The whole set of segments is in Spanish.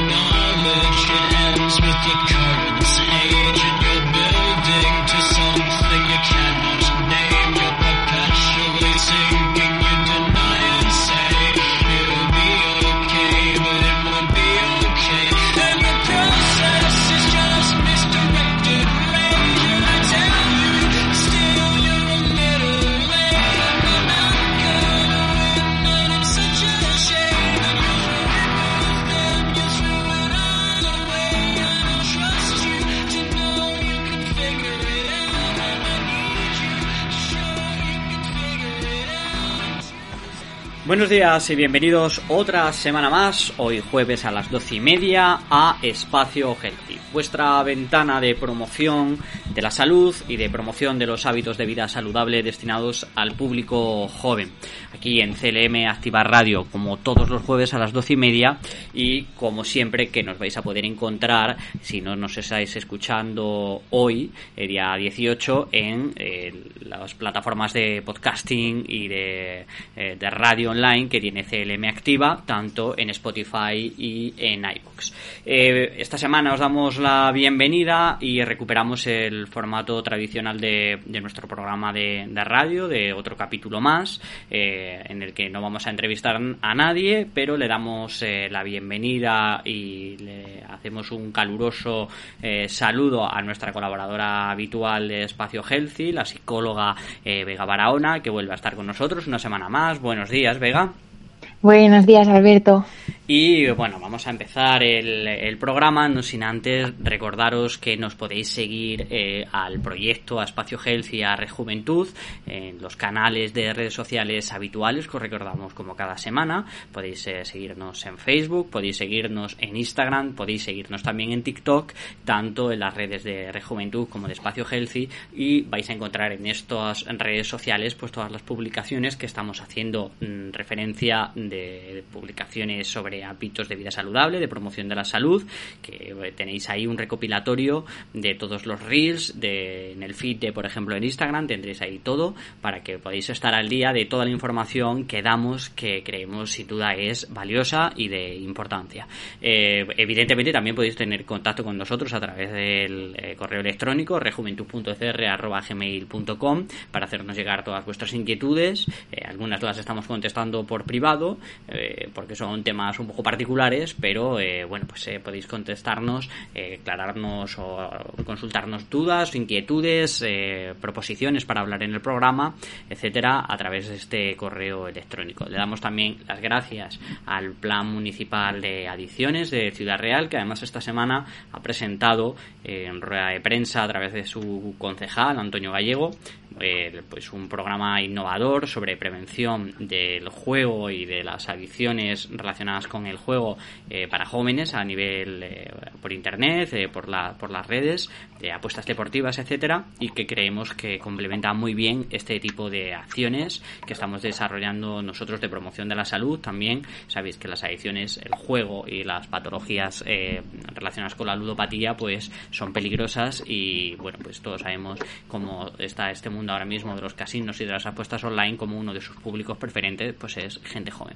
knowledge, it ends with the current's. Buenos días y bienvenidos otra semana más, hoy jueves a las doce y media, a Espacio Healthy, vuestra ventana de promoción de la salud y de promoción de los hábitos de vida saludable destinados al público joven. Aquí en CLM Activar Radio, como todos los jueves a las doce y media, y como siempre que nos vais a poder encontrar, si no nos estáis escuchando hoy, el día 18, en eh, las plataformas de podcasting y de, eh, de radio online que tiene CLM activa, tanto en Spotify y en. Eh, esta semana os damos la bienvenida y recuperamos el formato tradicional de, nuestro programa de, de, radio, de otro capítulo más, eh, en el que no vamos a entrevistar a nadie, pero le damos eh, la bienvenida y le hacemos un caluroso eh, saludo a nuestra colaboradora habitual de Espacio Healthy, la psicóloga Vega Barahona, que vuelve a estar con nosotros una semana más. Buenos días, Vega. Buenos días, Alberto. Y bueno, vamos a empezar el, programa, no sin antes recordaros que nos podéis seguir eh, al proyecto, a Espacio Health y a Rejuventud en los canales de redes sociales habituales que os recordamos como cada semana. Podéis eh, seguirnos en Facebook, podéis seguirnos en Instagram, podéis seguirnos también en TikTok, tanto en las redes de Rejuventud como de Espacio Healthy y vais a encontrar en estas redes sociales pues todas las publicaciones que estamos haciendo mm, referencia de publicaciones sobre hábitos de vida saludable, de promoción de la salud, que eh, tenéis ahí un recopilatorio de todos los reels, de, en el feed de, por ejemplo, en Instagram, tendréis ahí todo para que podáis estar al día de toda la información que damos, que creemos sin duda es valiosa y de importancia. Eh, evidentemente también podéis tener contacto con nosotros a través del eh, correo electrónico rejuventud.cr.gmail.com para hacernos llegar todas vuestras inquietudes. Eh, algunas las estamos contestando por privado eh, porque son temas un poco particulares, pero eh, bueno, pues eh, podéis contestarnos, aclararnos o consultarnos dudas, inquietudes, proposiciones para hablar en el programa, etcétera, a través de este correo electrónico. Le damos también las gracias al Plan Municipal de Adicciones de Ciudad Real, que además esta semana ha presentado en rueda de prensa a través de su concejal, Antonio Gallego, pues un programa innovador sobre prevención del juego y de las adicciones relacionadas con el juego eh, para jóvenes a nivel eh, por internet, eh, por, la, por las redes, de apuestas deportivas, etcétera, y que creemos que complementa muy bien este tipo de acciones que estamos desarrollando nosotros de promoción de la salud. También sabéis que las adicciones, el juego y las patologías relacionadas con la ludopatía, pues son peligrosas y bueno, pues todos sabemos cómo está este mundo ahora mismo de los casinos y de las apuestas online como uno de sus públicos preferentes pues es gente joven.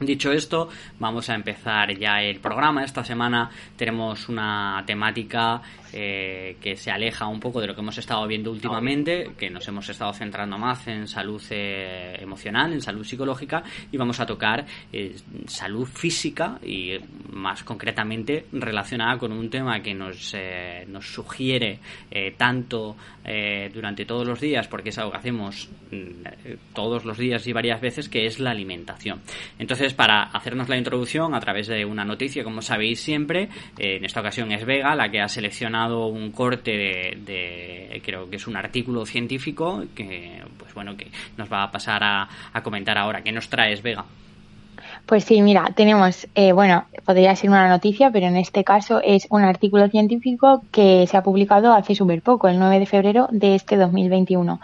Dicho esto, vamos a empezar ya el programa. Esta semana tenemos una temática eh, que se aleja un poco de lo que hemos estado viendo últimamente, que nos hemos estado centrando más en salud eh, emocional, en salud psicológica, y vamos a tocar eh, salud física y más concretamente relacionada con un tema que nos, nos sugiere tanto durante todos los días, porque es algo que hacemos mm, todos los días y varias veces, que es la alimentación. Entonces, para hacernos la introducción a través de una noticia, como sabéis siempre, en esta ocasión es Vega la que ha seleccionado un corte de, de, creo que es un artículo científico que pues bueno que nos va a pasar a, a comentar ahora. ¿Qué nos traes, Vega? Pues sí, mira, tenemos, eh, bueno, podría ser una noticia, pero en este caso es un artículo científico que se ha publicado hace súper poco, el 9 de febrero de este 2021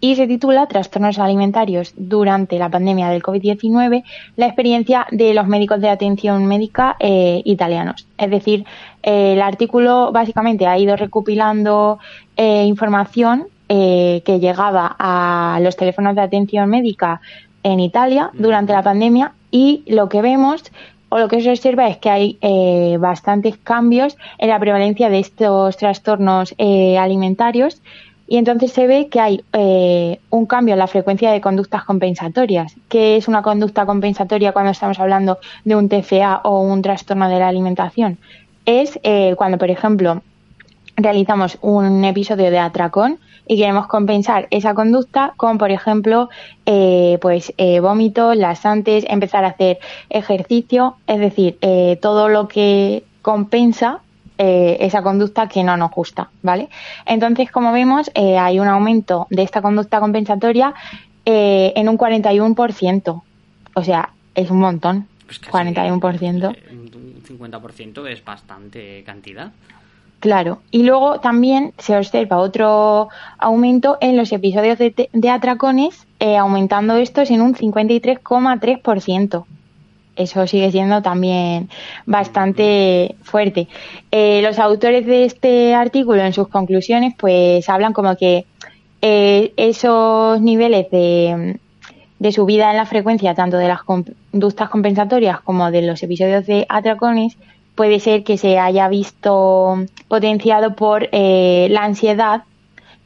y se titula Trastornos alimentarios durante la pandemia del COVID-19, la experiencia de los médicos de atención médica eh, italianos. Es decir, eh, el artículo básicamente ha ido recopilando eh, información que llegaba a los teléfonos de atención médica en Italia durante la pandemia y lo que vemos o lo que se observa es que hay bastantes cambios en la prevalencia de estos trastornos alimentarios y entonces se ve que hay eh, un cambio en la frecuencia de conductas compensatorias. ¿Qué es una conducta compensatoria cuando estamos hablando de un TCA o un trastorno de la alimentación? Es eh, cuando, por ejemplo, realizamos un episodio de atracón y queremos compensar esa conducta con, por ejemplo, eh, pues eh, empezar a hacer ejercicio, es decir, todo lo que compensa eh, esa conducta que no nos gusta, ¿vale? Entonces, como vemos, eh, hay un aumento de esta conducta compensatoria eh, en un 41%. O sea, es un montón. 41%. Un 50% es bastante cantidad. Claro, y luego también se observa otro aumento en los episodios de, de atracones, aumentando estos en un 53,3% eso sigue siendo también bastante fuerte. Eh, los autores de este artículo en sus conclusiones pues hablan como que eh, esos niveles de, de subida en la frecuencia tanto de las conductas compensatorias como de los episodios de atracones puede ser que se haya visto potenciado por eh, la ansiedad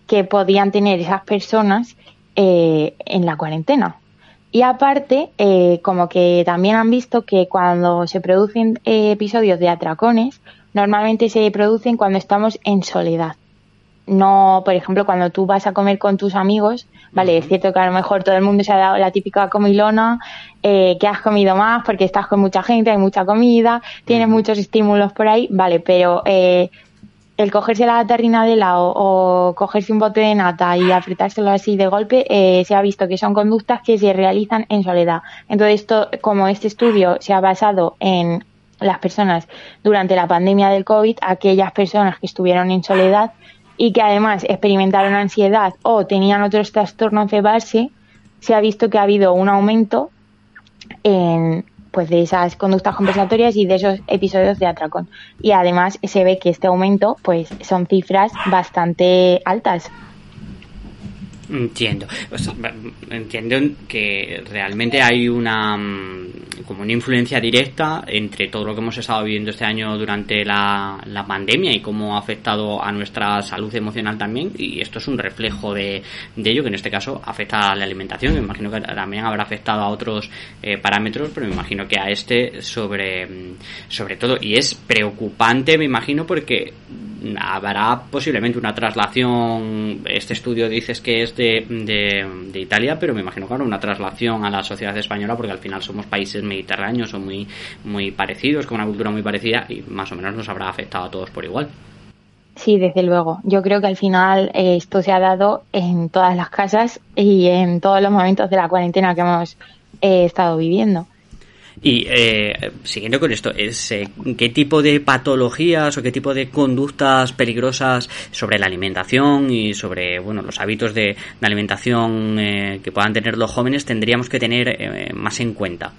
que podían tener esas personas en la cuarentena. Y aparte, eh, como que también han visto que cuando se producen eh, episodios de atracones, normalmente se producen cuando estamos en soledad. No, por ejemplo, cuando tú vas a comer con tus amigos, vale, es cierto que a lo mejor todo el mundo se ha dado la típica comilona, eh, que has comido más porque estás con mucha gente, hay mucha comida, tienes muchos estímulos por ahí, vale, pero eh, el cogerse la tarrina de helado o cogerse un bote de nata y apretárselo así de golpe, eh, se ha visto que son conductas que se realizan en soledad. Entonces, esto, como este estudio se ha basado en las personas durante la pandemia del COVID, aquellas personas que estuvieron en soledad y que además experimentaron ansiedad o tenían otros trastornos de base, se ha visto que ha habido un aumento en, pues de esas conductas compensatorias y de esos episodios de atracón. Y además se ve que este aumento pues son cifras bastante altas. Entiendo. entiendo que realmente hay una mm, como una influencia directa entre todo lo que hemos estado viviendo este año durante la, la pandemia y cómo ha afectado a nuestra salud emocional también. Y esto es un reflejo de, de ello, que en este caso afecta a la alimentación. Me imagino que también habrá afectado a otros eh, parámetros, pero me imagino que a este sobre, mm, sobre todo. Y es preocupante, me imagino, porque habrá posiblemente una traslación. Este estudio dices que es de, de, Italia, pero me imagino que habrá una traslación a la sociedad española porque al final somos países mediterráneos, son muy, muy parecidos, con una cultura muy parecida y más o menos nos habrá afectado a todos por igual. Sí, desde luego. Yo creo que al final eh, esto se ha dado en todas las casas y en todos los momentos de la cuarentena que hemos eh, estado viviendo. Y eh, siguiendo con esto, es, eh, ¿qué tipo de patologías o qué tipo de conductas peligrosas sobre la alimentación y sobre bueno los hábitos de, alimentación eh, que puedan tener los jóvenes tendríamos que tener eh, más en cuenta?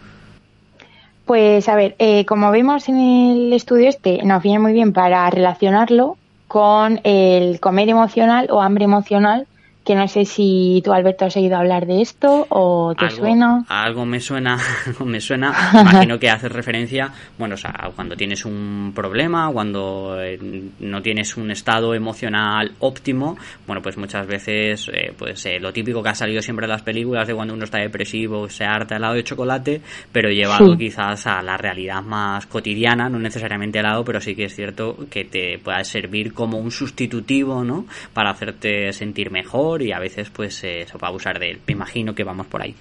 Pues a ver, como vemos en el estudio este, nos viene muy bien para relacionarlo con el comer emocional o hambre emocional que no sé si tú, Alberto, has oído hablar de esto o te suena. Algo me suena, me suena. Imagino que haces referencia, bueno, o sea, cuando tienes un problema, cuando eh, no tienes un estado emocional óptimo, bueno, pues muchas veces, eh, pues eh, lo típico que ha salido siempre en las películas de cuando uno está depresivo, se harta helado de chocolate, pero llevado quizás a la realidad más cotidiana, no necesariamente helado, pero sí que es cierto que te pueda servir como un sustitutivo, ¿no? Para hacerte sentir mejor y a veces pues se va a abusar de él. Me imagino que vamos por ahí.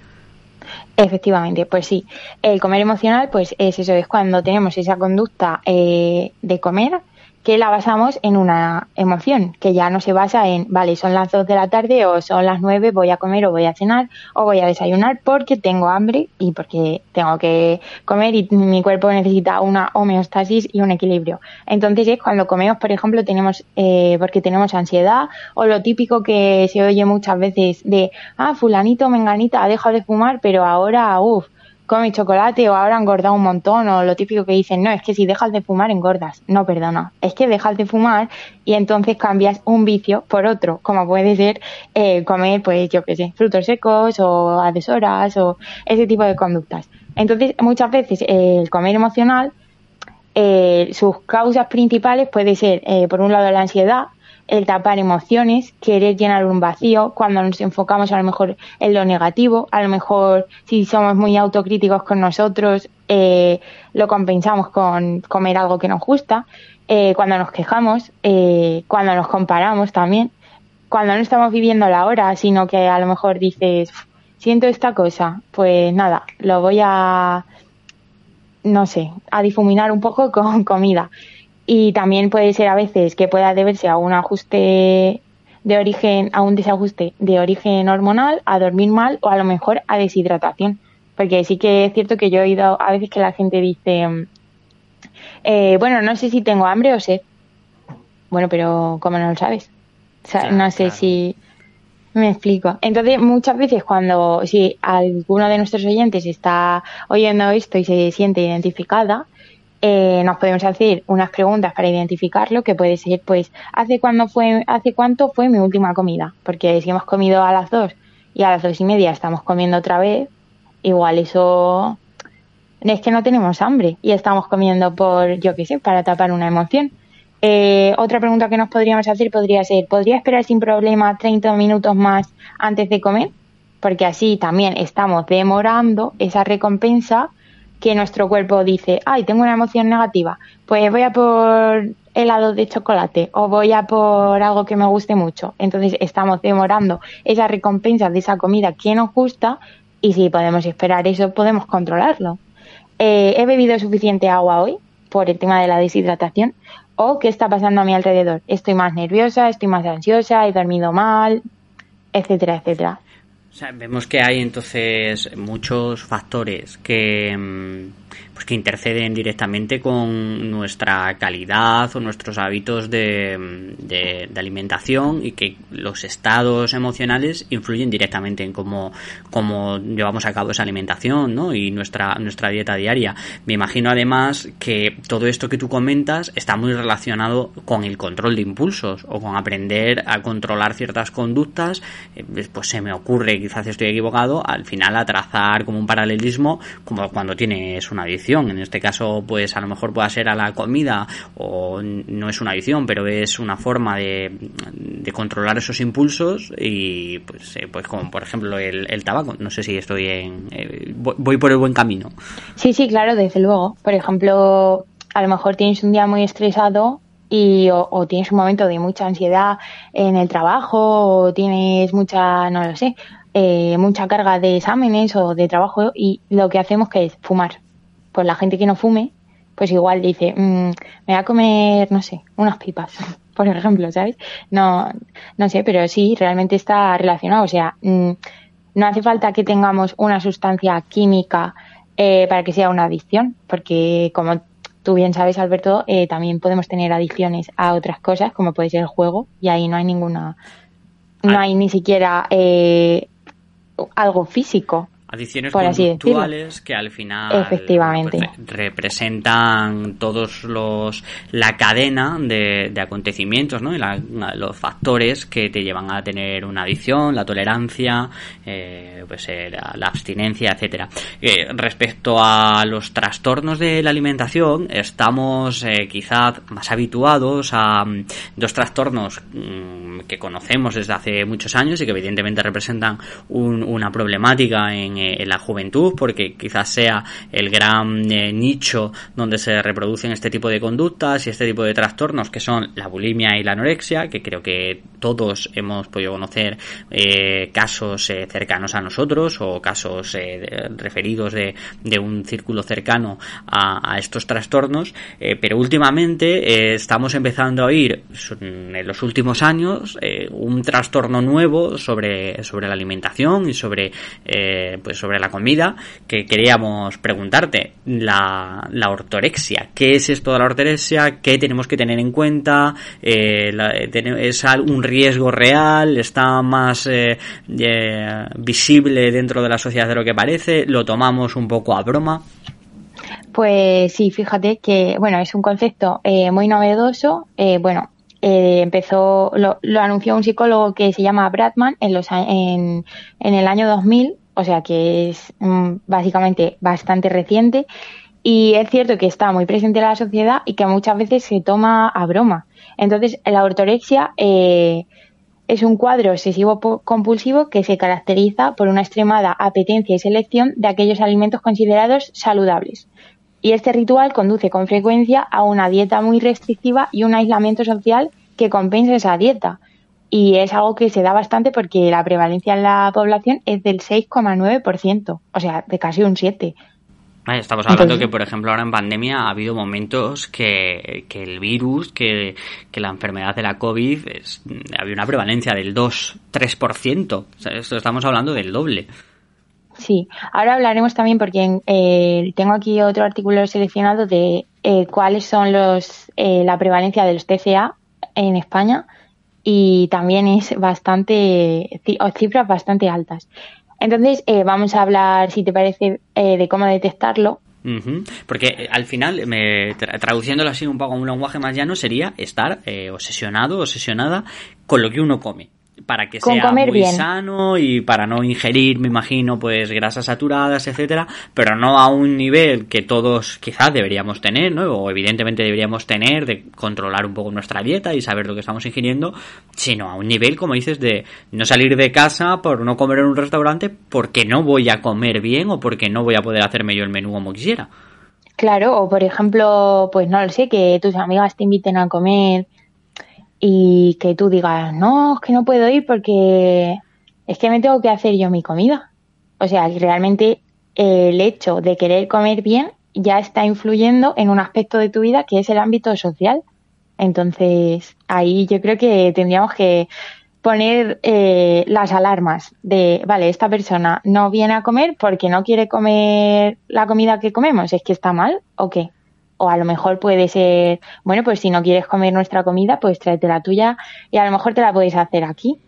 Efectivamente, pues sí. El comer emocional, pues es eso, es cuando tenemos esa conducta eh, de comer que la basamos en una emoción, que ya no se basa en, vale, son las 2 de la tarde o son las 9, voy a comer o voy a cenar o voy a desayunar porque tengo hambre y porque tengo que comer y mi cuerpo necesita una homeostasis y un equilibrio. Entonces es cuando comemos, por ejemplo, tenemos, eh, porque tenemos ansiedad o lo típico que se oye muchas veces de, ah, fulanito, menganita, ha dejado de fumar, pero ahora, uff, come chocolate o ahora engordado un montón o lo típico que dicen, no, es que si dejas de fumar engordas. No, perdona, es que dejas de fumar y entonces cambias un vicio por otro, como puede ser eh, comer, pues yo qué sé, frutos secos o a deshoras o ese tipo de conductas. Entonces, muchas veces el comer emocional, eh, sus causas principales puede ser, eh, por un lado, la ansiedad, el tapar emociones, querer llenar un vacío, cuando nos enfocamos a lo mejor en lo negativo, a lo mejor si somos muy autocríticos con nosotros, eh, lo compensamos con comer algo que nos gusta, eh, cuando nos quejamos, eh, cuando nos comparamos también, cuando no estamos viviendo la hora, sino que a lo mejor dices, siento esta cosa, pues nada, lo voy a, no sé, a difuminar un poco con comida y también puede ser a veces que pueda deberse a un ajuste de origen, a un desajuste de origen hormonal, a dormir mal o a lo mejor a deshidratación. Porque sí que es cierto que yo he oído a veces que la gente dice, eh, bueno, no sé si tengo hambre o sed. Bueno, pero ¿cómo no lo sabes? O sea, no sé si me explico. Entonces, muchas veces cuando, si alguno de nuestros oyentes está oyendo esto y se siente identificada, eh, nos podemos hacer unas preguntas para identificarlo, que puede ser, pues, ¿hace, cuándo fue, ¿hace cuánto fue mi última comida? Porque si hemos comido a las dos y a las dos y media estamos comiendo otra vez, igual eso es que no tenemos hambre y estamos comiendo por, yo qué sé, para tapar una emoción. Eh, otra pregunta que nos podríamos hacer podría ser, ¿podría esperar sin problema 30 minutos más antes de comer? Porque así también estamos demorando esa recompensa que nuestro cuerpo dice, ay, tengo una emoción negativa, pues voy a por helado de chocolate o voy a por algo que me guste mucho. Entonces estamos demorando esa recompensa de esa comida que nos gusta y si podemos esperar eso, podemos controlarlo. Eh, ¿He bebido suficiente agua hoy por el tema de la deshidratación? ¿O qué está pasando a mi alrededor? ¿Estoy más nerviosa? ¿Estoy más ansiosa? ¿He dormido mal? Etcétera, etcétera vemos que hay entonces muchos factores que, mm, pues que interceden directamente con nuestra calidad o nuestros hábitos de, de, alimentación y que los estados emocionales influyen directamente en cómo, cómo llevamos a cabo esa alimentación ¿no? y nuestra, nuestra dieta diaria. Me imagino además que todo esto que tú comentas está muy relacionado con el control de impulsos o con aprender a controlar ciertas conductas. Eh, pues se me ocurre, quizás estoy equivocado, al final a trazar como un paralelismo como cuando tienes una adicción en este caso, pues a lo mejor pueda ser a la comida o no es una adicción, pero es una forma de, controlar esos impulsos y pues, eh, pues como por ejemplo el, tabaco. No sé si estoy en... Eh, voy por el buen camino. Sí, sí, claro, desde luego. Por ejemplo, a lo mejor tienes un día muy estresado y o, tienes un momento de mucha ansiedad en el trabajo o tienes mucha, no lo sé, eh, mucha carga de exámenes o de trabajo y lo que hacemos que es fumar pues la gente que no fume, pues igual dice, mm, me voy a comer, no sé, unas pipas, por ejemplo, ¿sabes? No, no sé, pero sí, realmente está relacionado. O sea, mm, no hace falta que tengamos una sustancia química eh, para que sea una adicción, porque como tú bien sabes, Alberto, eh, también podemos tener adicciones a otras cosas, como puede ser el juego, y ahí no hay ninguna, no ah. hay ni siquiera eh, algo físico. Adiciones conductuales que al final Efectivamente. Pues, representan todos los la cadena de, acontecimientos, ¿no? Y los factores que te llevan a tener una adicción, la tolerancia, eh, pues eh, la, abstinencia, etcétera. Eh, respecto a los trastornos de la alimentación, estamos quizás más habituados a mm, dos trastornos mm, que conocemos desde hace muchos años y que evidentemente representan una problemática en en, la juventud, porque quizás sea el gran nicho donde se reproducen este tipo de conductas y este tipo de trastornos que son la bulimia y la anorexia, que creo que todos hemos podido conocer casos cercanos a nosotros o casos referidos de, de, un círculo cercano a, estos trastornos, pero últimamente estamos empezando a oír en los últimos años eh, un trastorno nuevo sobre, sobre la alimentación y sobre, eh, sobre la comida que queríamos preguntarte. La, la, ortorexia. ¿Qué es esto de la ortorexia? ¿Qué tenemos que tener en cuenta? Eh, ¿Es un riesgo real? ¿Está más visible dentro de la sociedad de lo que parece? ¿Lo tomamos un poco a broma? Pues sí, fíjate que, bueno, es un concepto muy novedoso. bueno, eh, empezó, lo, anunció un psicólogo que se llama Bradman en, los, en, en el año 2000, o sea que es mm, básicamente bastante reciente. Y es cierto que está muy presente en la sociedad y que muchas veces se toma a broma. Entonces, la ortorexia eh, es un cuadro obsesivo compulsivo que se caracteriza por una extremada apetencia y selección de aquellos alimentos considerados saludables, y este ritual conduce con frecuencia a una dieta muy restrictiva y un aislamiento social que compensa esa dieta. Y es algo que se da bastante porque la prevalencia en la población es del 6,9%, o sea, de casi un 7%. Estamos hablando que, por ejemplo, ahora en pandemia ha habido momentos que, el virus, que, la enfermedad de la COVID, había una prevalencia del 2-3%. O sea, esto estamos hablando del doble. Sí, ahora hablaremos también porque eh, tengo aquí otro artículo seleccionado de eh, cuáles son los eh, la prevalencia de los TCA en España y también es bastante cifras bastante altas. Entonces vamos a hablar, si te parece, de cómo detectarlo. Porque al final, me, traduciéndolo así un poco a un lenguaje más llano, sería estar obsesionado, obsesionada con lo que uno come para que sea muy sano y para no ingerir, me imagino, pues grasas saturadas, etcétera, pero no a un nivel que todos quizás deberíamos tener, ¿no? O evidentemente deberíamos tener de controlar un poco nuestra dieta y saber lo que estamos ingiriendo, sino a un nivel, como dices, de no salir de casa por no comer en un restaurante porque no voy a comer bien o porque no voy a poder hacerme yo el menú como quisiera. Claro, o por ejemplo, pues no lo sé, que tus amigas te inviten a comer y que tú digas, no, es que no puedo ir porque es que me tengo que hacer yo mi comida. O sea, realmente el hecho de querer comer bien ya está influyendo en un aspecto de tu vida que es el ámbito social. Entonces, ahí yo creo que tendríamos que poner eh, las alarmas de, vale, esta persona no viene a comer porque no quiere comer la comida que comemos, ¿es que está mal o qué? O a lo mejor puede ser, bueno, pues si no quieres comer nuestra comida, pues tráete la tuya y a lo mejor te la puedes hacer aquí.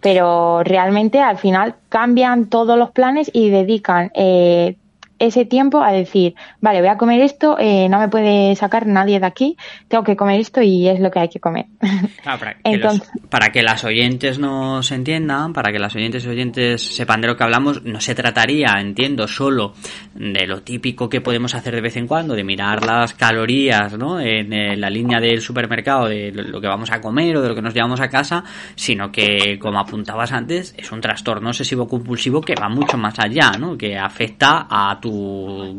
Pero realmente al final cambian todos los planes y dedican eh, ese tiempo a decir, vale, voy a comer esto, eh, no me puede sacar nadie de aquí, tengo que comer esto y es lo que hay que comer. para, que para que las oyentes nos entiendan, para que las oyentes y oyentes sepan de lo que hablamos, no se trataría, entiendo, solo de lo típico que podemos hacer de vez en cuando, de mirar las calorías ¿no? en, en la línea del supermercado, de lo que vamos a comer o de lo que nos llevamos a casa, sino que, como apuntabas antes, es un trastorno obsesivo compulsivo que va mucho más allá, ¿no? que afecta a tu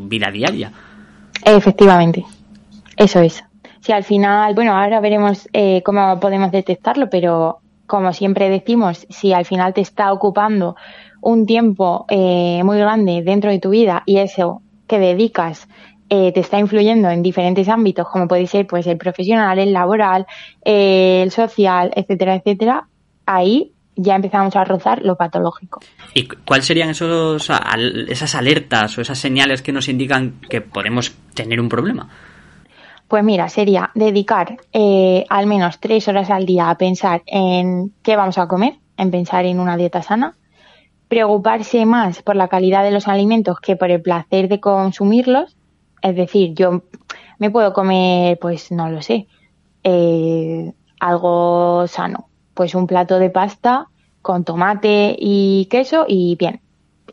vida diaria. Efectivamente, eso es. Si al final, bueno, ahora veremos eh, cómo podemos detectarlo, pero como siempre decimos, si al final te está ocupando un tiempo eh, muy grande dentro de tu vida y eso que dedicas eh, te está influyendo en diferentes ámbitos, como puede ser pues el profesional, el laboral, el social, etcétera, etcétera, ahí ya empezamos a rozar lo patológico. ¿Y cuáles serían esos, esas alertas o esas señales que nos indican que podemos tener un problema? Pues mira, sería dedicar eh, al menos tres horas al día a pensar en qué vamos a comer, en pensar en una dieta sana, preocuparse más por la calidad de los alimentos que por el placer de consumirlos, es decir, yo me puedo comer, pues no lo sé, eh, algo sano, pues un plato de pasta con tomate y queso y bien.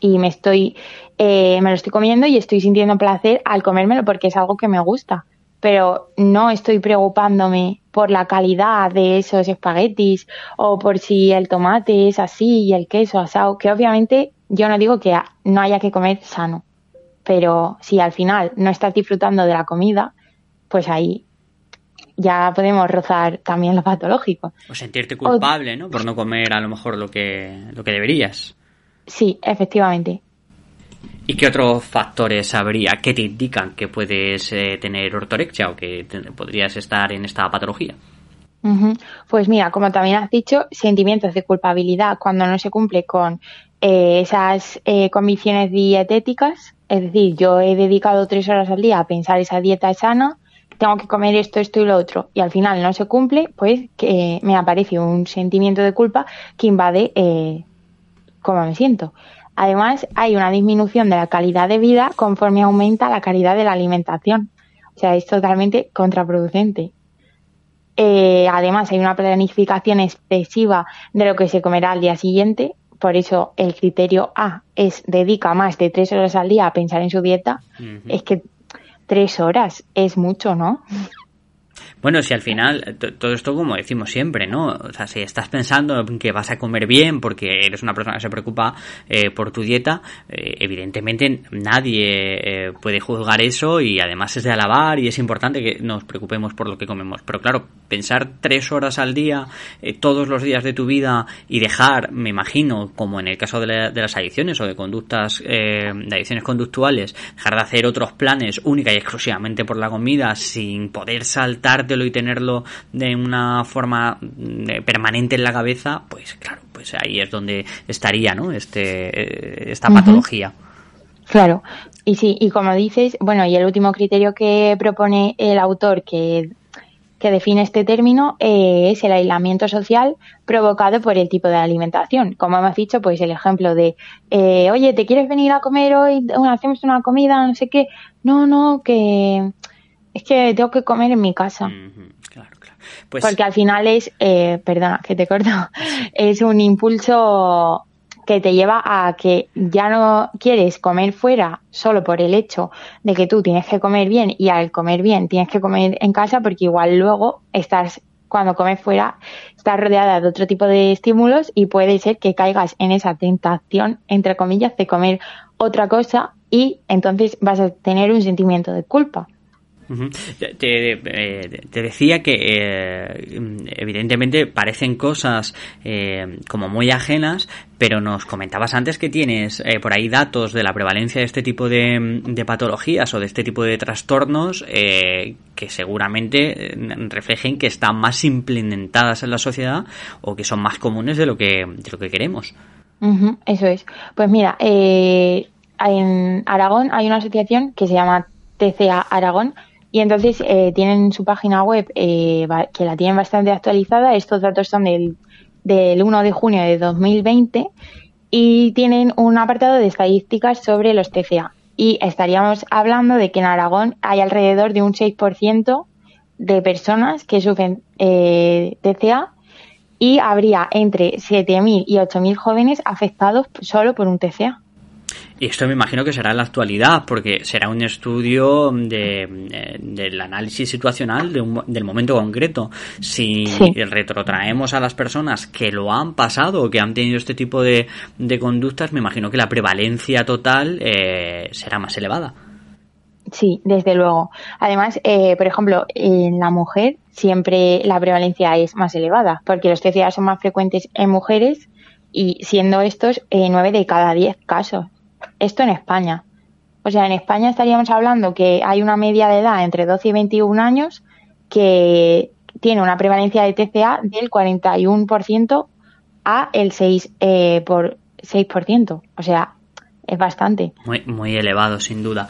Y me estoy, eh, me lo estoy comiendo y estoy sintiendo placer al comérmelo porque es algo que me gusta. Pero no estoy preocupándome por la calidad de esos espaguetis o por si el tomate es así y el queso asado, que obviamente yo no digo que no haya que comer sano, pero si al final no estás disfrutando de la comida, pues ahí ya podemos rozar también lo patológico. O sentirte culpable, ¿no? Por no comer a lo mejor lo que, lo que deberías. Sí, efectivamente. ¿Y qué otros factores habría que te indican que puedes eh, tener ortorexia o que podrías estar en esta patología? Pues mira, como también has dicho, sentimientos de culpabilidad cuando no se cumple con eh, esas eh, convicciones dietéticas. Es decir, yo he dedicado tres horas al día a pensar esa dieta sana, tengo que comer esto, esto y lo otro, y al final no se cumple, pues que me aparece un sentimiento de culpa que invade eh, cómo me siento. Además, hay una disminución de la calidad de vida conforme aumenta la calidad de la alimentación. O sea, es totalmente contraproducente. Eh, además, hay una planificación excesiva de lo que se comerá al día siguiente. Por eso el criterio A es dedica más de tres horas al día a pensar en su dieta. Es que tres horas es mucho, ¿no? Bueno, si al final, todo esto como decimos siempre, ¿no? O sea, si estás pensando en que vas a comer bien porque eres una persona que se preocupa eh, por tu dieta, eh, evidentemente nadie eh, puede juzgar eso y además es de alabar y es importante que nos preocupemos por lo que comemos. Pero claro, pensar tres horas al día, todos los días de tu vida y dejar, me imagino, como en el caso de, de las adicciones o de conductas, de adicciones conductuales, dejar de hacer otros planes única y exclusivamente por la comida sin poder saltarte y tenerlo de una forma eh, permanente en la cabeza, pues claro, pues ahí es donde estaría, ¿no? Este, eh, esta patología. Claro, y sí, y como dices, bueno, y el último criterio que propone el autor que, que define este término eh, es el aislamiento social provocado por el tipo de alimentación. Como hemos dicho, pues el ejemplo de, oye, ¿te quieres venir a comer hoy? Hacemos una comida, no sé qué. No, no, que es que tengo que comer en mi casa. Pues Porque al final es, eh, perdona que te corto, es un impulso que te lleva a que ya no quieres comer fuera solo por el hecho de que tú tienes que comer bien y al comer bien tienes que comer en casa porque igual luego estás cuando comes fuera estás rodeada de otro tipo de estímulos y puede ser que caigas en esa tentación entre comillas de comer otra cosa y entonces vas a tener un sentimiento de culpa. Eh, te, decía que eh, evidentemente parecen cosas eh, como muy ajenas, pero nos comentabas antes que tienes por ahí datos de la prevalencia de este tipo de, patologías o de este tipo de trastornos que seguramente reflejen que están más implementadas en la sociedad o que son más comunes de lo que, de lo que queremos. eso es. Pues mira, en Aragón hay una asociación que se llama TCA Aragón, y entonces eh, tienen su página web eh, que la tienen bastante actualizada. Estos datos son del, del 1 de junio de 2020 y tienen un apartado de estadísticas sobre los TCA. Y estaríamos hablando de que en Aragón hay alrededor de un 6% de personas que sufren eh, TCA y habría entre 7.000 y 8.000 jóvenes afectados solo por un TCA. Y esto me imagino que será en la actualidad, porque será un estudio de, eh, del análisis situacional del momento concreto. Si retrotraemos a las personas que lo han pasado o que han tenido este tipo de, conductas, me imagino que la prevalencia total eh, será más elevada. Sí, desde luego. Además, eh, por ejemplo, en la mujer siempre la prevalencia es más elevada, porque los TCA son más frecuentes en mujeres y siendo estos eh, 9 de cada 10 casos. Esto en España. O sea, en España estaríamos hablando que hay una media de edad entre 12 y 21 años que tiene una prevalencia de TCA del 41% a el 6 eh, por 6%. O sea, es bastante. Muy, muy elevado, sin duda.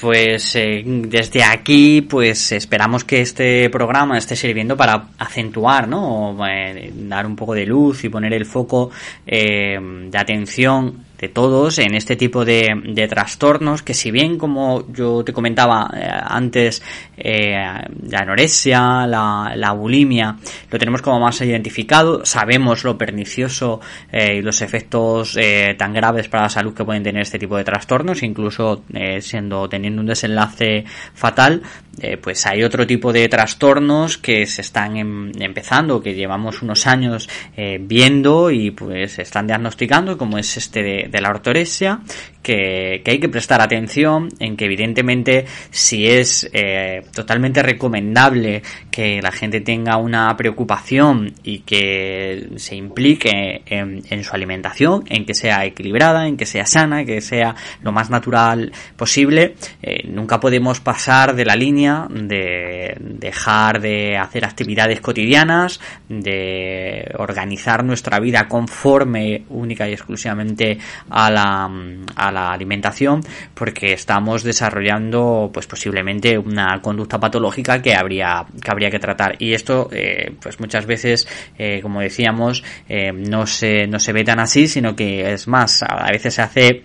Pues eh, desde aquí, pues esperamos que este programa esté sirviendo para acentuar, ¿no? Eh, dar un poco de luz y poner el foco eh, de atención de todos en este tipo de, de, trastornos que si bien como yo te comentaba eh, antes eh, la anorexia la, la, bulimia lo tenemos como más identificado sabemos lo pernicioso eh, y los efectos tan graves para la salud que pueden tener este tipo de trastornos incluso siendo teniendo un desenlace fatal eh, pues hay otro tipo de trastornos que se están em, empezando, que llevamos unos años eh, viendo y pues se están diagnosticando, como es este de, la ortoresia, que, hay que prestar atención en que evidentemente si es eh, totalmente recomendable que la gente tenga una preocupación y que se implique en, su alimentación, en que sea equilibrada, en que sea sana, que sea lo más natural posible, nunca podemos pasar de la línea de dejar de hacer actividades cotidianas, de organizar nuestra vida conforme única y exclusivamente a la, a la alimentación, porque estamos desarrollando pues posiblemente una conducta patológica que habría que habría que tratar. Y esto eh, pues muchas veces eh, como decíamos eh, no se no se ve tan así sino que es más a veces se hace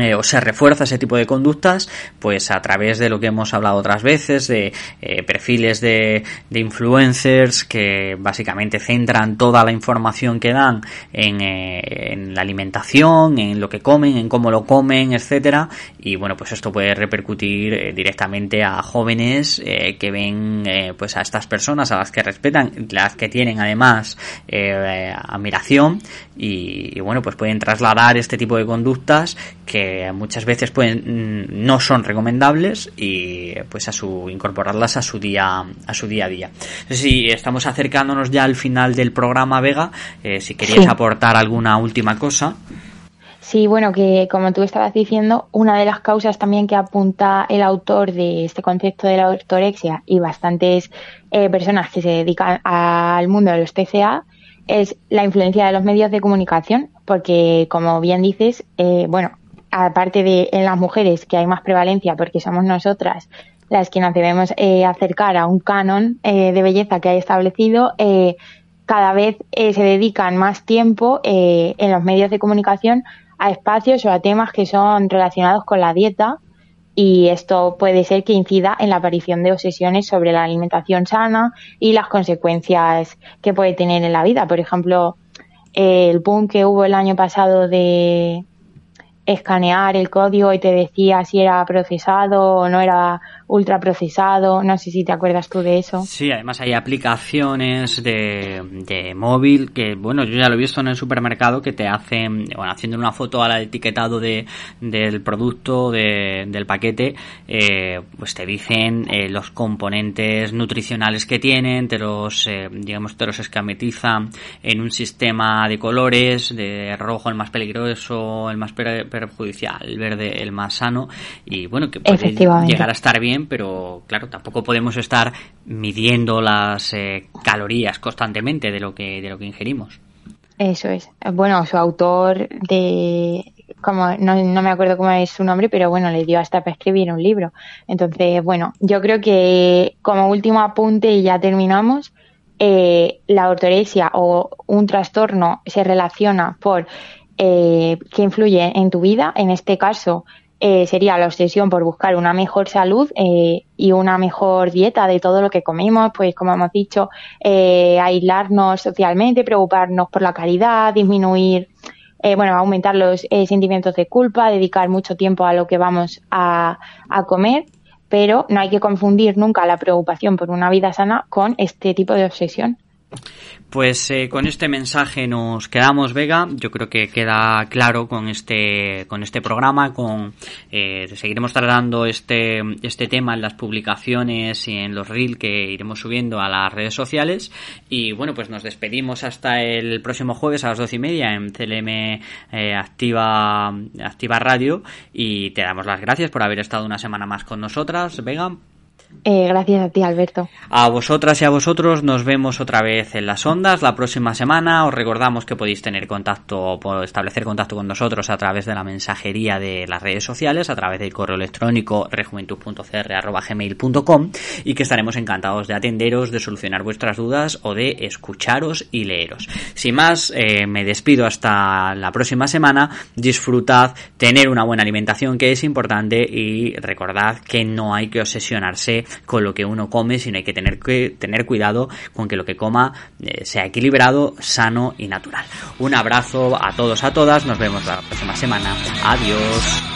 eh, o se refuerza ese tipo de conductas pues a través de lo que hemos hablado otras veces de eh, perfiles de, de, influencers que básicamente centran toda la información que dan en, eh, en, la alimentación en lo que comen en cómo lo comen etcétera. Y bueno pues esto puede repercutir directamente a jóvenes que ven pues a estas personas a las que respetan las que tienen además admiración. Y, y bueno pues pueden trasladar este tipo de conductas que muchas veces pueden mm, no son recomendables y pues a su incorporarlas a su día a su día a día. si estamos acercándonos ya al final del programa Vega, eh, si querías aportar alguna última cosa. Sí, bueno, que como tú estabas diciendo, una de las causas también que apunta el autor de este concepto de la ortorexia y bastantes eh, personas que se dedican al mundo de los TCA es la influencia de los medios de comunicación, porque como bien dices, eh, bueno, aparte de en las mujeres que hay más prevalencia porque somos nosotras las que nos debemos eh, acercar a un canon eh, de belleza que hay establecido, eh, cada vez se dedican más tiempo en los medios de comunicación a espacios o a temas que son relacionados con la dieta y esto puede ser que incida en la aparición de obsesiones sobre la alimentación sana y las consecuencias que puede tener en la vida. Por ejemplo, el boom que hubo el año pasado de, escanear el código y te decía si era procesado o no era ultraprocesado. No sé si te acuerdas tú de eso. Sí, además hay aplicaciones de, de móvil que, bueno, yo ya lo he visto en el supermercado que te hacen, bueno, haciendo una foto al etiquetado de, del producto, de, del paquete, eh, pues te dicen eh, los componentes nutricionales que tienen, te los, eh, digamos, te los escametizan en un sistema de colores, de rojo el más peligroso, el más perjudicial, el verde el más sano, y bueno, que puede llegar a estar bien pero claro, tampoco podemos estar midiendo las eh, calorías constantemente de lo que de lo que ingerimos. Eso es. Bueno, su autor de como no, no, me acuerdo cómo es su nombre, pero bueno, le dio hasta para escribir un libro. Entonces, bueno, yo creo que como último apunte y ya terminamos, eh, la ortoresia o un trastorno se relaciona por eh, que influye en tu vida, en este caso eh, sería la obsesión por buscar una mejor salud eh, y una mejor dieta de todo lo que comemos, pues como hemos dicho, eh, aislarnos socialmente, preocuparnos por la caridad, disminuir, bueno, aumentar los sentimientos de culpa, dedicar mucho tiempo a lo que vamos a, a comer, pero no hay que confundir nunca la preocupación por una vida sana con este tipo de obsesión. Pues eh, con este mensaje nos quedamos, Vega. Yo creo que queda claro con este con este programa. Con eh, seguiremos tratando este este tema en las publicaciones y en los reels que iremos subiendo a las redes sociales. Y bueno, pues nos despedimos hasta el próximo jueves a las doce y media en CLM eh, Activa Activa Radio. Y te damos las gracias por haber estado una semana más con nosotras, Vega. Eh, gracias a ti, Alberto. A vosotras y a vosotros nos vemos otra vez en las ondas la próxima semana. Os recordamos que podéis tener contacto o establecer contacto con nosotros a través de la mensajería de las redes sociales, a través del correo electrónico rejuventud.cr.gmail.com y que estaremos encantados de atenderos, de solucionar vuestras dudas o de escucharos y leeros. Sin más, eh, me despido hasta la próxima semana. Disfrutad, tener una buena alimentación que es importante y recordad que no hay que obsesionarse con lo que uno come, sino hay que tener que tener cuidado con que lo que coma eh, sea equilibrado, sano y natural. Un abrazo a todos, a todas, nos vemos la próxima semana. Adiós.